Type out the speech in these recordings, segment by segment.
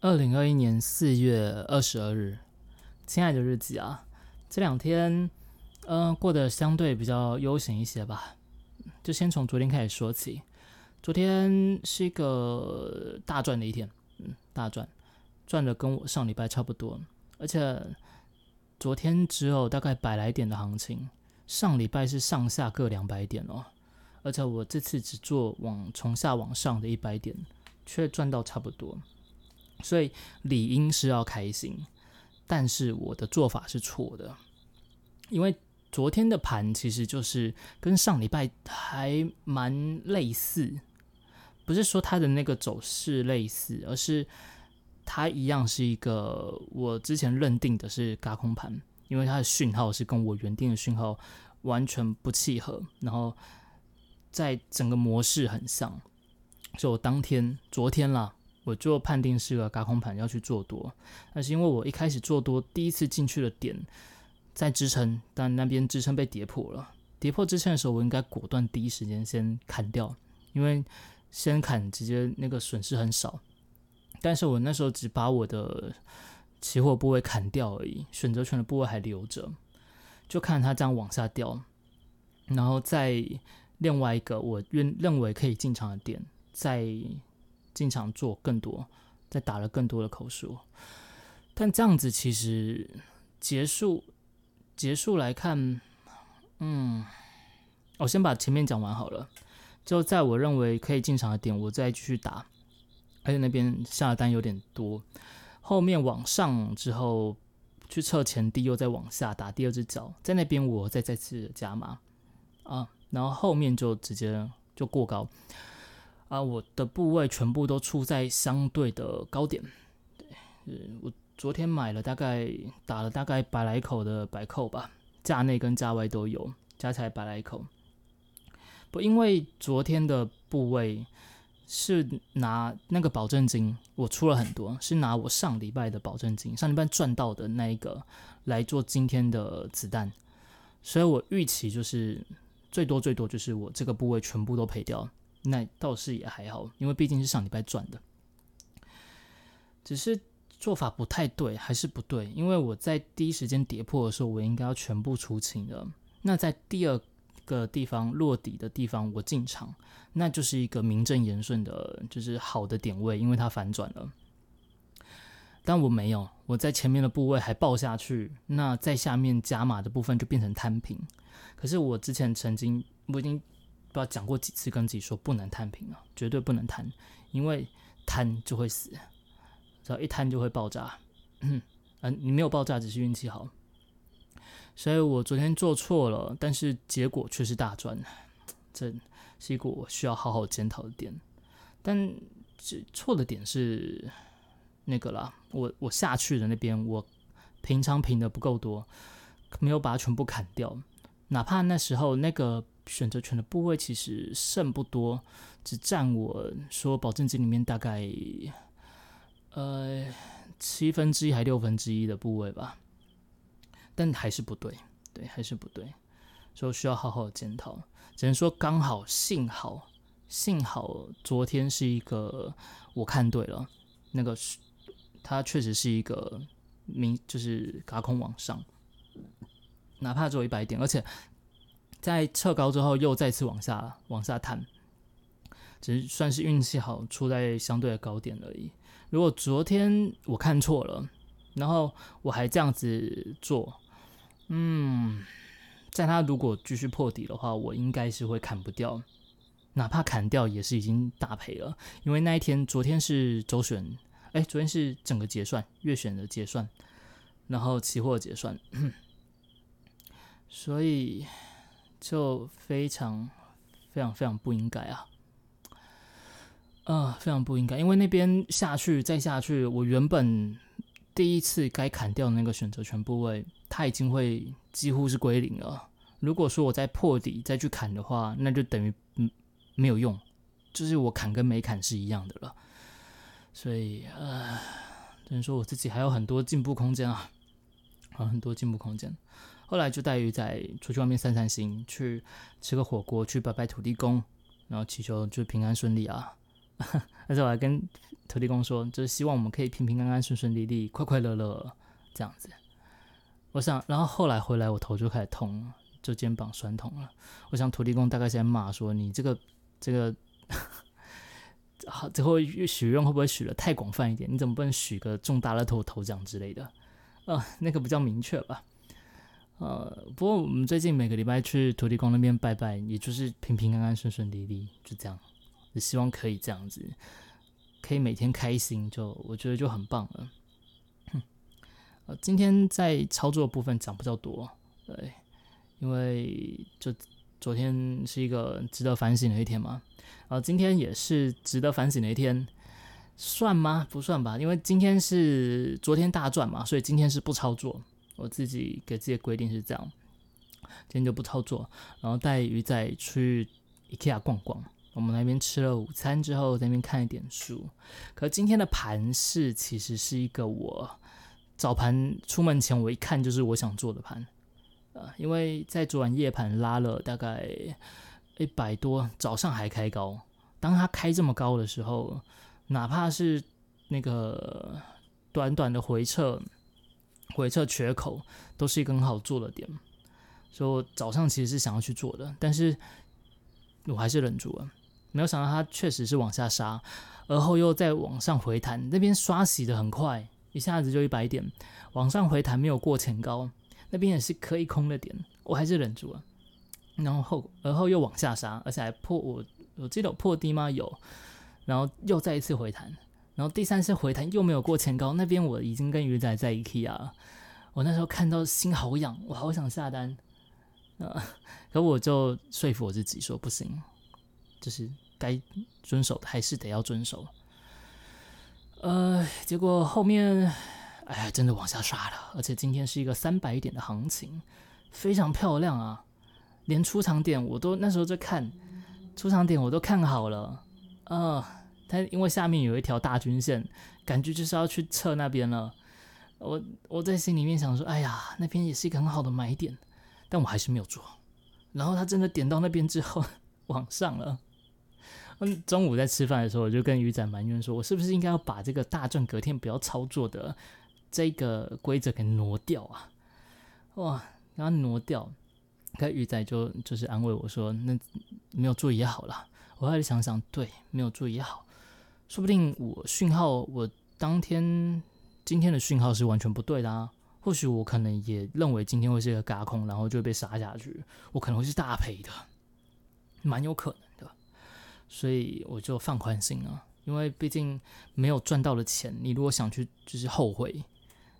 二零二一年四月二十二日，亲爱的日记啊，这两天，嗯，过得相对比较悠闲一些吧。就先从昨天开始说起，昨天是一个大赚的一天，嗯，大赚，赚的跟我上礼拜差不多，而且昨天只有大概百来点的行情，上礼拜是上下各两百点哦，而且我这次只做往从下往上的一百点，却赚到差不多。所以理应是要开心，但是我的做法是错的，因为昨天的盘其实就是跟上礼拜还蛮类似，不是说它的那个走势类似，而是它一样是一个我之前认定的是嘎空盘，因为它的讯号是跟我原定的讯号完全不契合，然后在整个模式很像，所以我当天昨天啦。我就判定是个高空盘要去做多，那是因为我一开始做多，第一次进去的点在支撑，但那边支撑被跌破了。跌破支撑的时候，我应该果断第一时间先砍掉，因为先砍直接那个损失很少。但是我那时候只把我的期货部位砍掉而已，选择权的部位还留着，就看它这样往下掉，然后在另外一个我认认为可以进场的点在。进场做更多，再打了更多的口数，但这样子其实结束结束来看，嗯，我先把前面讲完好了。就在我认为可以进场的点，我再继续打，而且那边下的单有点多，后面往上之后去测前低，又再往下打第二只脚，在那边我再再次加码啊，然后后面就直接就过高。啊，我的部位全部都处在相对的高点。对，我昨天买了大概打了大概百来口的百扣吧，价内跟价外都有，加起来百来口。不，因为昨天的部位是拿那个保证金，我出了很多，是拿我上礼拜的保证金，上礼拜赚到的那一个来做今天的子弹，所以我预期就是最多最多就是我这个部位全部都赔掉。那倒是也还好，因为毕竟是上礼拜赚的，只是做法不太对，还是不对。因为我在第一时间跌破的时候，我应该要全部出清的。那在第二个地方落底的地方，我进场，那就是一个名正言顺的，就是好的点位，因为它反转了。但我没有，我在前面的部位还爆下去，那在下面加码的部分就变成摊平。可是我之前曾经，我已经。不知道讲过几次，跟自己说不能摊平啊，绝对不能摊，因为摊就会死，只要一摊就会爆炸。嗯，你没有爆炸，只是运气好。所以我昨天做错了，但是结果却是大赚，这是一个我需要好好检讨的点。但这错的点是那个啦，我我下去的那边，我平常平的不够多，没有把它全部砍掉，哪怕那时候那个。选择权的部位其实剩不多，只占我说保证金里面大概呃七分之一还六分之一的部位吧，但还是不对，对，还是不对，所以需要好好检讨。只能说刚好，幸好，幸好昨天是一个我看对了，那个是它确实是一个明就是嘎空往上，哪怕只有一百点，而且。在测高之后，又再次往下往下探，只是算是运气好，出在相对的高点而已。如果昨天我看错了，然后我还这样子做，嗯，在它如果继续破底的话，我应该是会砍不掉，哪怕砍掉也是已经大赔了。因为那一天，昨天是周选，哎，昨天是整个结算月选的结算，然后期货结算，所以。就非常非常非常不应该啊！啊，非常不应该，因为那边下去再下去，我原本第一次该砍掉的那个选择权部位，它已经会几乎是归零了。如果说我再破底再去砍的话，那就等于嗯没有用，就是我砍跟没砍是一样的了。所以啊，只能说我自己还有很多进步空间啊，有很多进步空间。后来就带鱼仔出去外面散散心，去吃个火锅，去拜拜土地公，然后祈求就平安顺利啊。而且我还跟土地公说，就是希望我们可以平平安安、顺顺利利、快快乐乐这样子。我想，然后后来回来，我头就开始痛了，就肩膀酸痛了。我想土地公大概是在骂说：“你这个这个，好，最后许愿会不会许的太广泛一点？你怎么不能许个中大乐透头奖之类的？呃，那个比较明确吧。呃，不过我们最近每个礼拜去土地公那边拜拜，也就是平平安安、顺顺利利，就这样。也希望可以这样子，可以每天开心，就我觉得就很棒了。呃，今天在操作部分讲比较多，对，因为就昨天是一个值得反省的一天嘛，呃，今天也是值得反省的一天，算吗？不算吧，因为今天是昨天大赚嘛，所以今天是不操作，我自己给自己的规定是这样，今天就不操作，然后带鱼仔去 IKEA 逛逛，我们那边吃了午餐之后，在那边看一点书，可今天的盘势其实是一个我。早盘出门前，我一看就是我想做的盘，呃，因为在昨晚夜盘拉了大概一百多，早上还开高。当它开这么高的时候，哪怕是那个短短的回撤、回撤缺口，都是一个很好做的点。所以我早上其实是想要去做的，但是我还是忍住了。没有想到它确实是往下杀，而后又再往上回弹，那边刷洗的很快。一下子就一百点，往上回弹没有过前高，那边也是可以空的点，我还是忍住了。然后后而后又往下杀，而且还破我我记得有破低吗？有，然后又再一次回弹，然后第三次回弹又没有过前高，那边我已经跟鱼仔在 IKEA 了。我那时候看到心好痒，我好想下单，呃，可我就说服我自己说不行，就是该遵守的还是得要遵守。呃，结果后面，哎呀，真的往下刷了，而且今天是一个三百点的行情，非常漂亮啊！连出场点我都那时候在看，出场点我都看好了，呃，它因为下面有一条大均线，感觉就是要去测那边了。我我在心里面想说，哎呀，那边也是一个很好的买点，但我还是没有做。然后他真的点到那边之后，往上了。嗯，中午在吃饭的时候，我就跟鱼仔埋怨说：“我是不是应该要把这个大赚隔天不要操作的这个规则给挪掉啊？”哇，然后挪掉，可鱼仔就就是安慰我说：“那没有做也好了。”我后来想想，对，没有做也好，说不定我讯号我当天今天的讯号是完全不对的啊。或许我可能也认为今天会是一个嘎空，然后就被杀下去，我可能会是大赔的，蛮有可能的。所以我就放宽心了，因为毕竟没有赚到的钱，你如果想去就是后悔，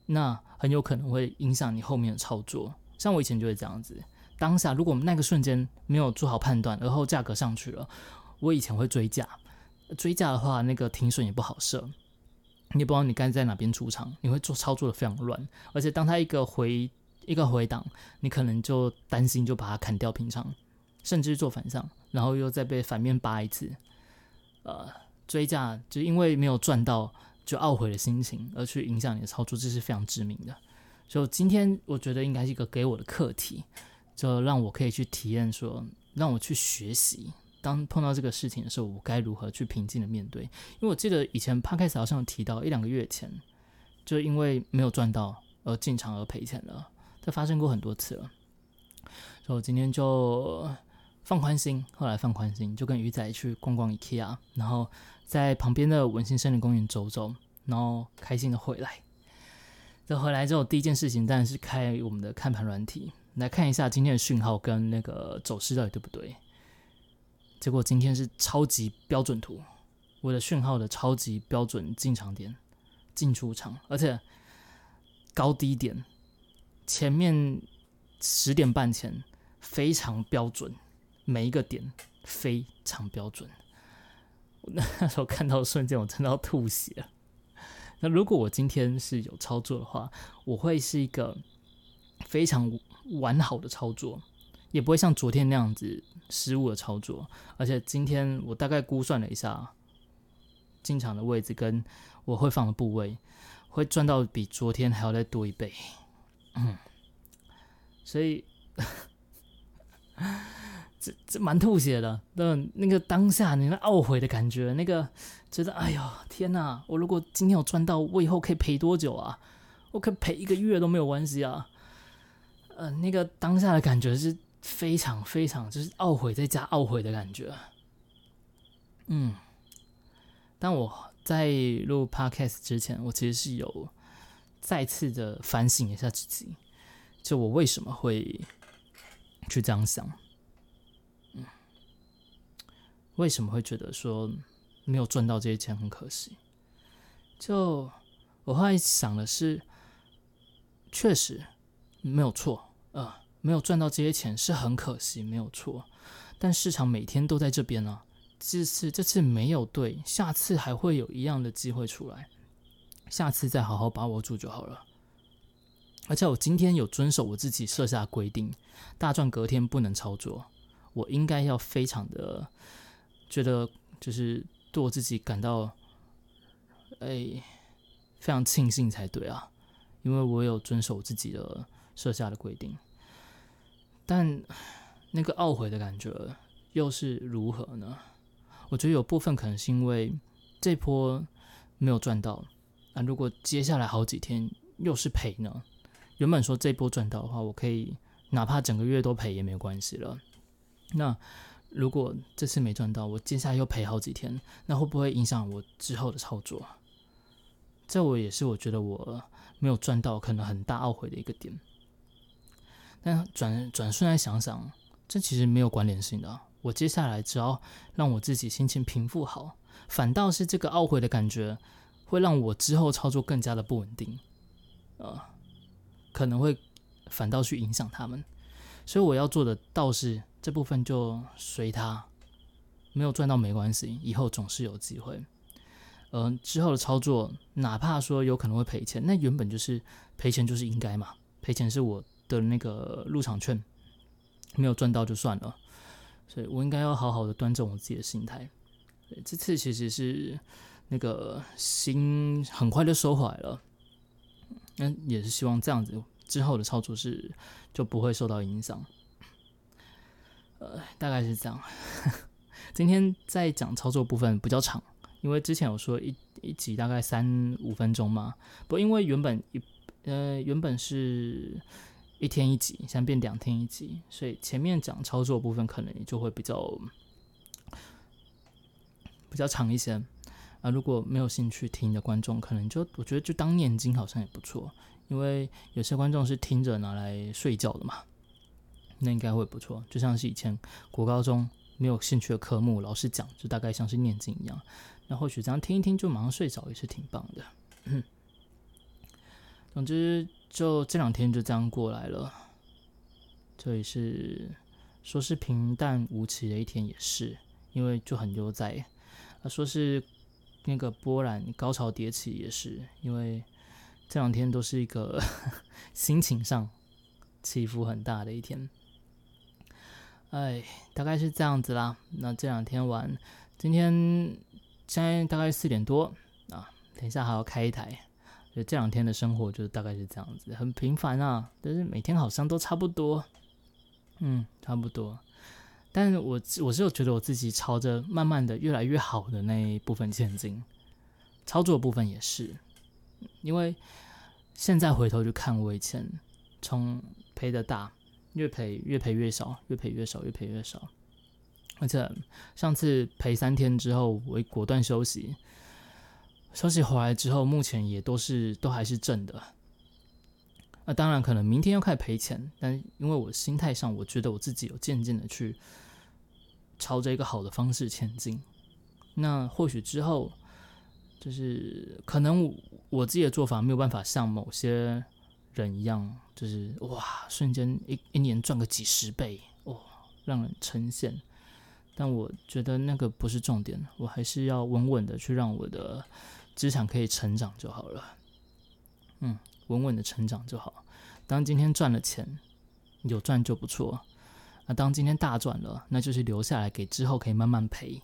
那很有可能会影响你后面的操作。像我以前就会这样子，当下如果那个瞬间没有做好判断，而后价格上去了，我以前会追价，追价的话那个停损也不好设，你也不知道你该在哪边出场，你会做操作的非常乱，而且当它一个回一个回档，你可能就担心就把它砍掉平仓，甚至做反向。然后又再被反面扒一次，呃，追价就因为没有赚到就懊悔的心情，而去影响你的操作，这是非常致命的。所以今天我觉得应该是一个给我的课题，就让我可以去体验，说让我去学习，当碰到这个事情的时候，我该如何去平静的面对。因为我记得以前 p 开始好像有提到一两个月前，就因为没有赚到而进场而赔钱了，这发生过很多次了。所以我今天就。放宽心，后来放宽心，就跟鱼仔去逛逛 IKEA，然后在旁边的文心森林公园走走，然后开心的回来。这回来之后，第一件事情当然是开我们的看盘软体，来看一下今天的讯号跟那个走势到底对不对。结果今天是超级标准图，我的讯号的超级标准进场点、进出场，而且高低点前面十点半前非常标准。每一个点非常标准，那时候看到瞬间我真的要吐血。那如果我今天是有操作的话，我会是一个非常完好的操作，也不会像昨天那样子失误的操作。而且今天我大概估算了一下进场的位置跟我会放的部位，会赚到比昨天还要再多一倍。嗯，所以。这这蛮吐血的。那那个当下你那懊悔的感觉，那个觉得哎呦天哪！我如果今天有赚到，我以后可以赔多久啊？我可以赔一个月都没有关系啊。呃，那个当下的感觉是非常非常就是懊悔再加懊悔的感觉。嗯，但我在录 podcast 之前，我其实是有再次的反省一下自己，就我为什么会去这样想。嗯，为什么会觉得说没有赚到这些钱很可惜？就我后来想的是，确实没有错。呃，没有赚到这些钱是很可惜，没有错。但市场每天都在这边呢，这次这次没有对，下次还会有一样的机会出来，下次再好好把握住就好了。而且我今天有遵守我自己设下规定，大赚隔天不能操作，我应该要非常的觉得就是对我自己感到哎非常庆幸才对啊，因为我有遵守自己的。设下的规定，但那个懊悔的感觉又是如何呢？我觉得有部分可能是因为这波没有赚到啊。如果接下来好几天又是赔呢？原本说这波赚到的话，我可以哪怕整个月都赔也没有关系了。那如果这次没赚到，我接下来又赔好几天，那会不会影响我之后的操作？这我也是我觉得我没有赚到，可能很大懊悔的一个点。但转转瞬来想想，这其实没有关联性的。我接下来只要让我自己心情平复好，反倒是这个懊悔的感觉会让我之后操作更加的不稳定，呃，可能会反倒去影响他们。所以我要做的倒是这部分就随他，没有赚到没关系，以后总是有机会。嗯，之后的操作哪怕说有可能会赔钱，那原本就是赔钱就是应该嘛，赔钱是我。的那个入场券没有赚到就算了，所以我应该要好好的端正我自己的心态。这次其实是那个心很快就收回来了，那也是希望这样子之后的操作是就不会受到影响。呃，大概是这样。今天在讲操作部分比较长，因为之前有说一一集大概三五分钟嘛，不因为原本一呃原本是。一天一集，现在变两天一集，所以前面讲操作部分可能也就会比较比较长一些啊。如果没有兴趣听的观众，可能就我觉得就当念经好像也不错，因为有些观众是听着拿来睡觉的嘛，那应该会不错。就像是以前国高中没有兴趣的科目，老师讲就大概像是念经一样，那或许这样听一听就马上睡着也是挺棒的。总之。就这两天就这样过来了，这也是说是平淡无奇的一天，也是因为就很悠哉；说是那个波澜高潮迭起，也是因为这两天都是一个 心情上起伏很大的一天。哎，大概是这样子啦。那这两天玩，今天现在大概四点多啊，等一下还要开一台。这两天的生活就大概是这样子，很平凡啊，但是每天好像都差不多，嗯，差不多。但是我我是有觉得我自己朝着慢慢的越来越好的那一部分前进，操作部分也是，因为现在回头去看我以前从赔的大，越赔越赔越少，越赔越少，越赔越少，而且上次赔三天之后，我果断休息。消息回来之后，目前也都是都还是正的。那当然可能明天要开始赔钱，但因为我心态上，我觉得我自己有渐渐的去朝着一个好的方式前进。那或许之后，就是可能我自己的做法没有办法像某些人一样，就是哇，瞬间一一年赚个几十倍，哇，让人称羡。但我觉得那个不是重点，我还是要稳稳的去让我的。资产可以成长就好了，嗯，稳稳的成长就好。当今天赚了钱，有赚就不错。那当今天大赚了，那就是留下来给之后可以慢慢赔。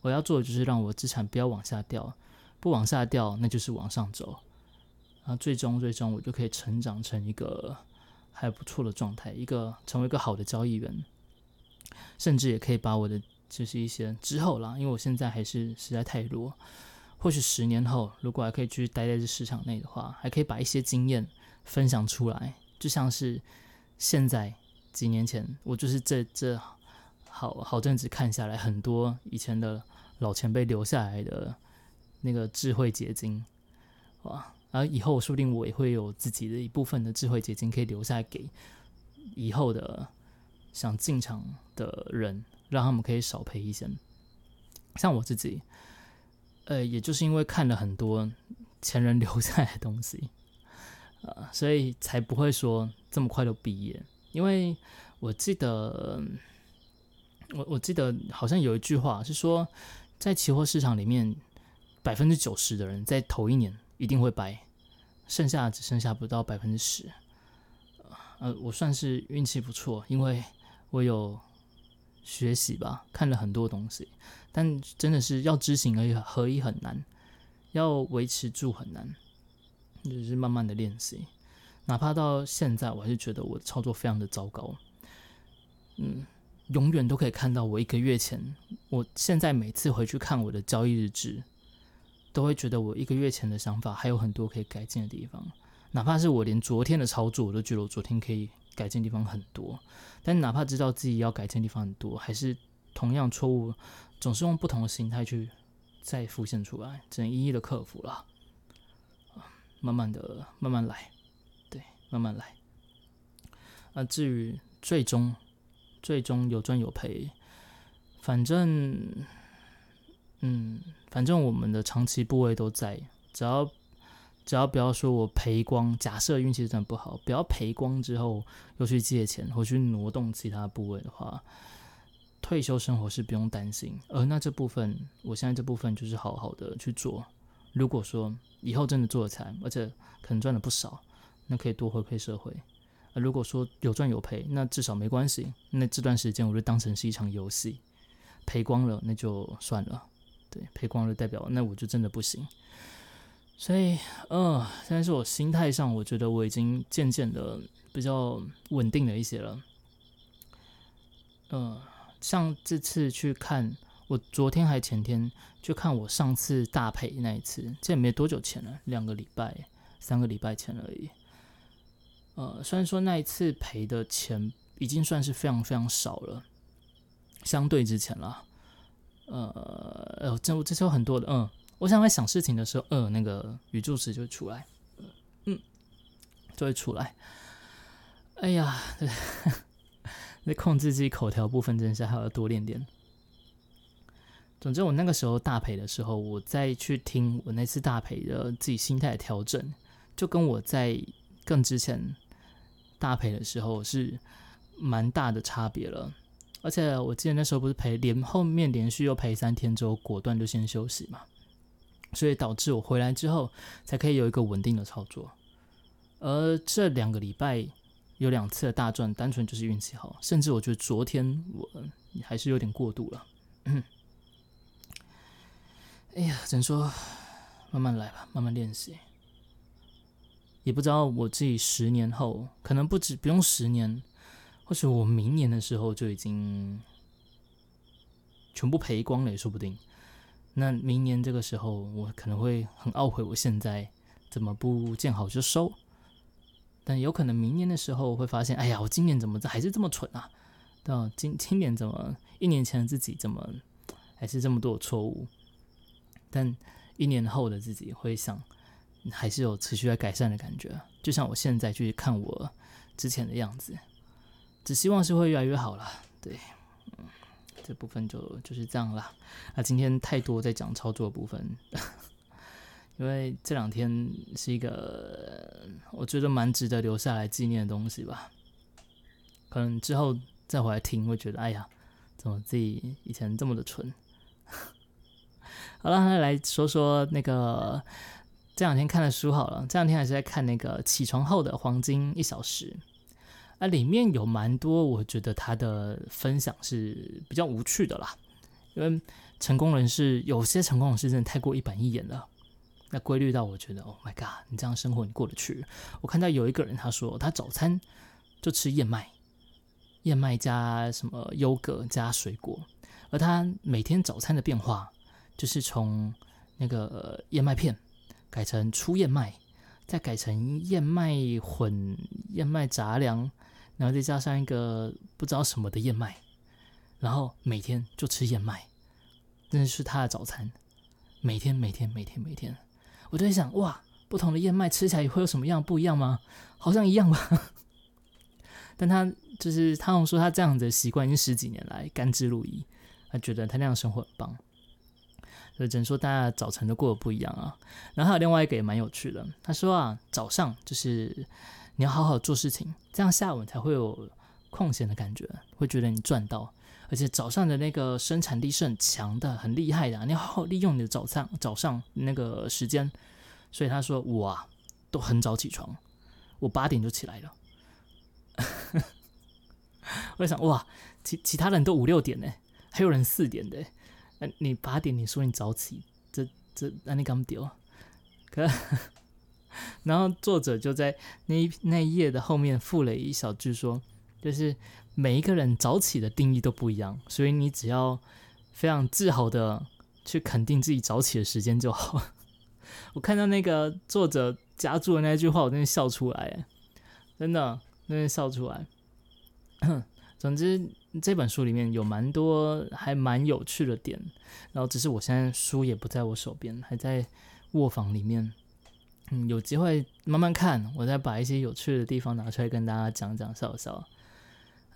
我要做的就是让我资产不要往下掉，不往下掉，那就是往上走。啊，最终最终我就可以成长成一个还不错的状态，一个成为一个好的交易员。甚至也可以把我的就是一些之后啦，因为我现在还是实在太弱，或许十年后如果还可以继续待在这市场内的话，还可以把一些经验分享出来，就像是现在几年前我就是这这好好阵子看下来，很多以前的老前辈留下来的那个智慧结晶，哇！而以后说不定我也会有自己的一部分的智慧结晶可以留下来给以后的想进场的人，让他们可以少赔一些。像我自己，呃，也就是因为看了很多前人留下来的东西，呃，所以才不会说这么快就毕业。因为我记得，我我记得好像有一句话是说，在期货市场里面，百分之九十的人在头一年。一定会掰，剩下只剩下不到百分之十。呃，我算是运气不错，因为我有学习吧，看了很多东西，但真的是要知行而已，何以很难，要维持住很难，就是慢慢的练习。哪怕到现在，我还是觉得我操作非常的糟糕。嗯，永远都可以看到我一个月前，我现在每次回去看我的交易日志。都会觉得我一个月前的想法还有很多可以改进的地方，哪怕是我连昨天的操作，我都觉得我昨天可以改进地方很多。但哪怕知道自己要改进的地方很多，还是同样错误，总是用不同的心态去再浮现出来，只能一一的克服了。慢慢的，慢慢来，对，慢慢来。那，至于最终，最终有赚有赔，反正。嗯，反正我们的长期部位都在，只要只要不要说我赔光，假设运气真的不好，不要赔光之后又去借钱或去挪动其他部位的话，退休生活是不用担心。而那这部分，我现在这部分就是好好的去做。如果说以后真的做起来，而且可能赚了不少，那可以多回馈社会。而如果说有赚有赔，那至少没关系。那这段时间我就当成是一场游戏，赔光了那就算了。对，赔光了代表那我就真的不行，所以，呃，现在是我心态上，我觉得我已经渐渐的比较稳定了一些了。呃，像这次去看，我昨天还前天去看我上次大赔那一次，这也没多久前了，两个礼拜、三个礼拜前而已。呃，虽然说那一次赔的钱已经算是非常非常少了，相对之前了。呃，呃，这这是有很多的，嗯，我想在想事情的时候，呃，那个语助词就会出来，嗯，就会出来。哎呀，那 控制自己口条部分，真是还要多练练。总之，我那个时候大赔的时候，我再去听我那次大赔的自己心态的调整，就跟我在更之前大赔的时候是蛮大的差别了。而且我记得那时候不是赔连后面连续又赔三天之后，果断就先休息嘛，所以导致我回来之后才可以有一个稳定的操作。而这两个礼拜有两次的大赚，单纯就是运气好，甚至我觉得昨天我还是有点过度了。哎呀，只能说慢慢来吧，慢慢练习。也不知道我自己十年后，可能不止不用十年。或许我明年的时候就已经全部赔光了也说不定。那明年这个时候，我可能会很懊悔，我现在怎么不见好就收？但有可能明年的时候会发现，哎呀，我今年怎么还是这么蠢啊？到今今年怎么一年前的自己怎么还是这么多错误？但一年后的自己会想，还是有持续在改善的感觉。就像我现在去看我之前的样子。只希望是会越来越好了，对，这部分就就是这样啦。啊，今天太多在讲操作部分，因为这两天是一个我觉得蛮值得留下来纪念的东西吧。可能之后再回来听，会觉得哎呀，怎么自己以前这么的蠢？好了，那来说说那个这两天看的书好了。这两天还是在看那个起床后的黄金一小时。啊，里面有蛮多，我觉得他的分享是比较无趣的啦。因为成功人士有些成功人士真的太过一板一眼了，那规律到我觉得，Oh my god，你这样生活你过得去？我看到有一个人他说，他早餐就吃燕麦，燕麦加什么优格加水果，而他每天早餐的变化就是从那个燕麦片改成粗燕麦，再改成燕麦混燕麦杂粮，然后再加上一个不知道什么的燕麦，然后每天就吃燕麦，那是他的早餐。每天每天每天每天，我就在想，哇，不同的燕麦吃起来会有什么样不一样吗？好像一样吧。但他就是他们说他这样的习惯已经十几年来甘之如饴，他觉得他那样生活很棒。只能说大家早晨都过得不一样啊。然后还有另外一个也蛮有趣的，他说啊，早上就是你要好好做事情，这样下午才会有空闲的感觉，会觉得你赚到。而且早上的那个生产力是很强的，很厉害的，你要好好利用你的早上早上那个时间。所以他说我啊都很早起床，我八点就起来了。我想哇，其其他人都五六点呢，还有人四点的。那你八点你说你早起，这这那你敢丢？可然后作者就在那一那一页的后面附了一小句说，就是每一个人早起的定义都不一样，所以你只要非常自豪的去肯定自己早起的时间就好。我看到那个作者加注的那句话，我真的笑出来，真的。那边笑出来。总之，这本书里面有蛮多还蛮有趣的点，然后只是我现在书也不在我手边，还在卧房里面。嗯，有机会慢慢看，我再把一些有趣的地方拿出来跟大家讲讲笑笑。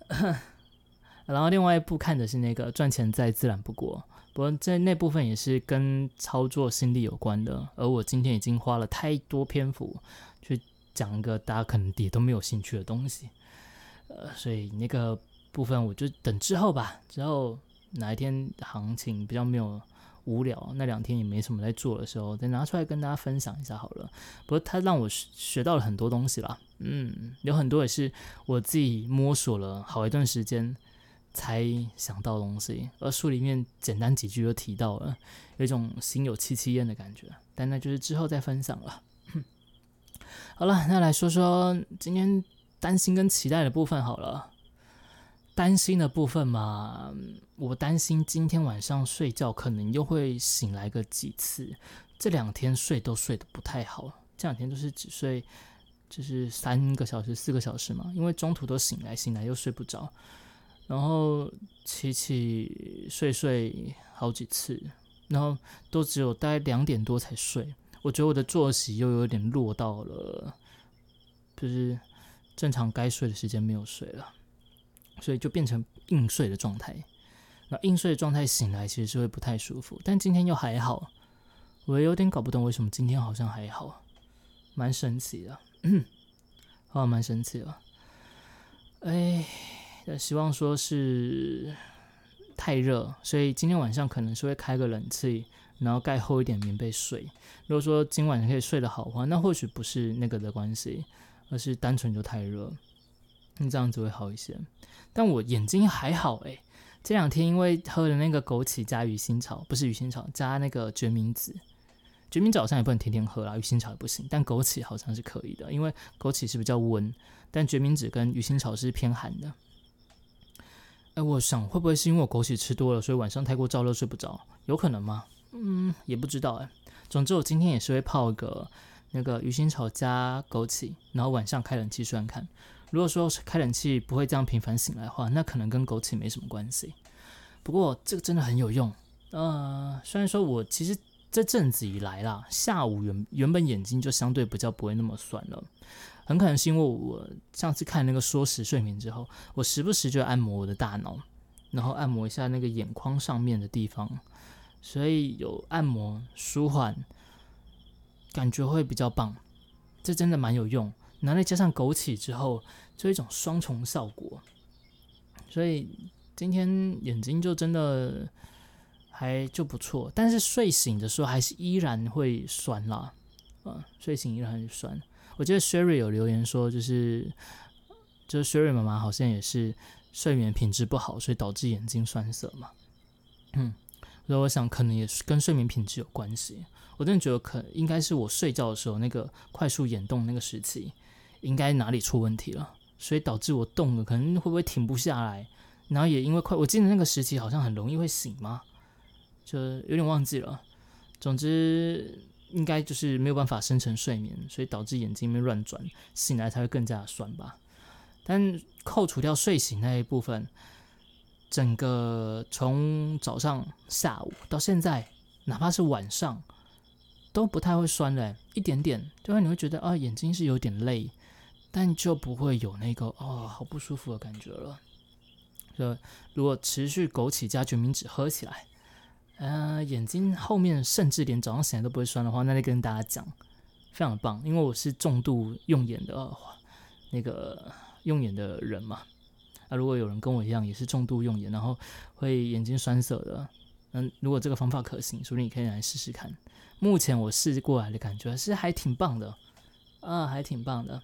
然后另外一部看的是那个赚钱再自然不过，不过在那部分也是跟操作心力有关的，而我今天已经花了太多篇幅去。讲一个大家可能也都没有兴趣的东西，呃，所以那个部分我就等之后吧。之后哪一天行情比较没有无聊，那两天也没什么在做的时候，再拿出来跟大家分享一下好了。不过他让我学到了很多东西啦，嗯，有很多也是我自己摸索了好一段时间才想到东西，而书里面简单几句就提到了，有一种心有戚戚焉的感觉。但那就是之后再分享了。好了，那来说说今天担心跟期待的部分好了。担心的部分嘛，我担心今天晚上睡觉可能又会醒来个几次。这两天睡都睡得不太好，这两天都是只睡就是三个小时、四个小时嘛，因为中途都醒来，醒来又睡不着，然后起起睡睡好几次，然后都只有大概两点多才睡。我觉得我的作息又有点落到了，就是正常该睡的时间没有睡了，所以就变成硬睡的状态。那硬睡的状态醒来其实是会不太舒服，但今天又还好，我也有点搞不懂为什么今天好像还好，蛮神奇的，嗯 好，蛮神奇的。哎，希望说是太热，所以今天晚上可能是会开个冷气。然后盖厚一点棉被睡。如果说今晚可以睡得好的话，那或许不是那个的关系，而是单纯就太热，那这样子会好一些。但我眼睛还好诶，这两天因为喝了那个枸杞加鱼腥草，不是鱼腥草加那个决明子，决明子好像也不能天天喝啦，鱼腥草也不行，但枸杞好像是可以的，因为枸杞是比较温，但决明子跟鱼腥草是偏寒的。哎，我想会不会是因为我枸杞吃多了，所以晚上太过燥热睡不着？有可能吗？嗯，也不知道哎。总之，我今天也是会泡个那个鱼腥草加枸杞，然后晚上开冷气试看。如果说开冷气不会这样频繁醒来的话，那可能跟枸杞没什么关系。不过这个真的很有用。呃，虽然说我其实这阵子以来啦，下午原原本眼睛就相对比较不会那么酸了，很可能是因为我上次看那个缩时睡眠之后，我时不时就按摩我的大脑，然后按摩一下那个眼眶上面的地方。所以有按摩舒缓，感觉会比较棒，这真的蛮有用。然后再加上枸杞之后，就一种双重效果。所以今天眼睛就真的还就不错，但是睡醒的时候还是依然会酸啦，啊，睡醒依然很酸。我记得 Sherry 有留言说，就是就是 Sherry 妈妈好像也是睡眠品质不好，所以导致眼睛酸涩嘛，嗯。所以我想，可能也是跟睡眠品质有关系。我真的觉得，可应该是我睡觉的时候那个快速眼动那个时期，应该哪里出问题了，所以导致我动了，可能会不会停不下来？然后也因为快，我记得那个时期好像很容易会醒吗？就有点忘记了。总之，应该就是没有办法深层睡眠，所以导致眼睛没乱转，醒来才会更加酸吧。但扣除掉睡醒那一部分，整个从早上、下午到现在，哪怕是晚上，都不太会酸的，一点点，就会你会觉得啊，眼睛是有点累，但就不会有那个哦，好不舒服的感觉了。就如果持续枸杞加决明子喝起来，呃，眼睛后面甚至连早上醒来都不会酸的话，那就跟大家讲，非常棒，因为我是重度用眼的那个。用眼的人嘛，啊，如果有人跟我一样也是重度用眼，然后会眼睛酸涩的，嗯，如果这个方法可行，说不定你可以来试试看。目前我试过来的感觉是还挺棒的，啊，还挺棒的。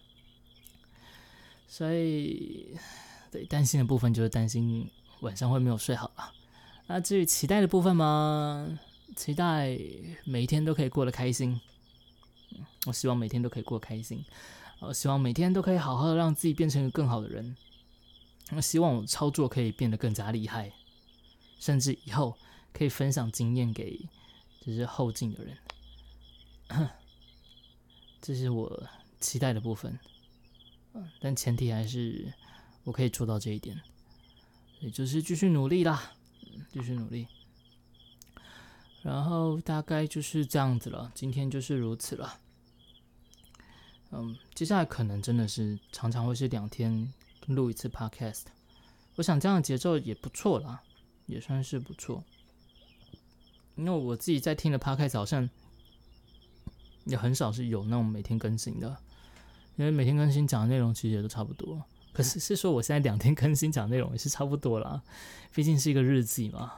所以，对担心的部分就是担心晚上会没有睡好啊。那至于期待的部分嘛，期待每一天都可以过得开心。我希望每天都可以过开心。我希望每天都可以好好的让自己变成一个更好的人。我希望我操作可以变得更加厉害，甚至以后可以分享经验给就是后进的人。这是我期待的部分。嗯，但前提还是我可以做到这一点，也就是继续努力啦，继续努力。然后大概就是这样子了，今天就是如此了。嗯，接下来可能真的是常常会是两天录一次 podcast，我想这样的节奏也不错啦，也算是不错。因为我自己在听的 podcast 好像也很少是有那种每天更新的，因为每天更新讲的内容其实也都差不多。可是是说我现在两天更新讲内容也是差不多啦，毕竟是一个日记嘛。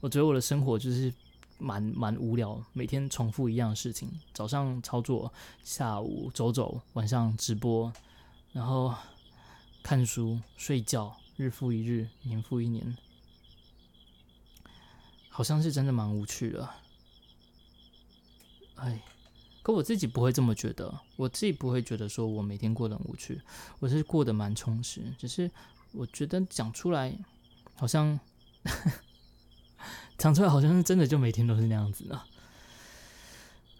我觉得我的生活就是。蛮蛮无聊，每天重复一样的事情，早上操作，下午走走，晚上直播，然后看书、睡觉，日复一日，年复一年，好像是真的蛮无趣的。哎，可我自己不会这么觉得，我自己不会觉得说我每天过得很无趣，我是过得蛮充实，只是我觉得讲出来好像。讲出来好像是真的，就每天都是那样子呢。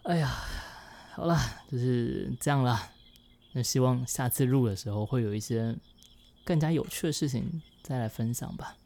哎呀，好了，就是这样啦。那希望下次录的时候会有一些更加有趣的事情再来分享吧。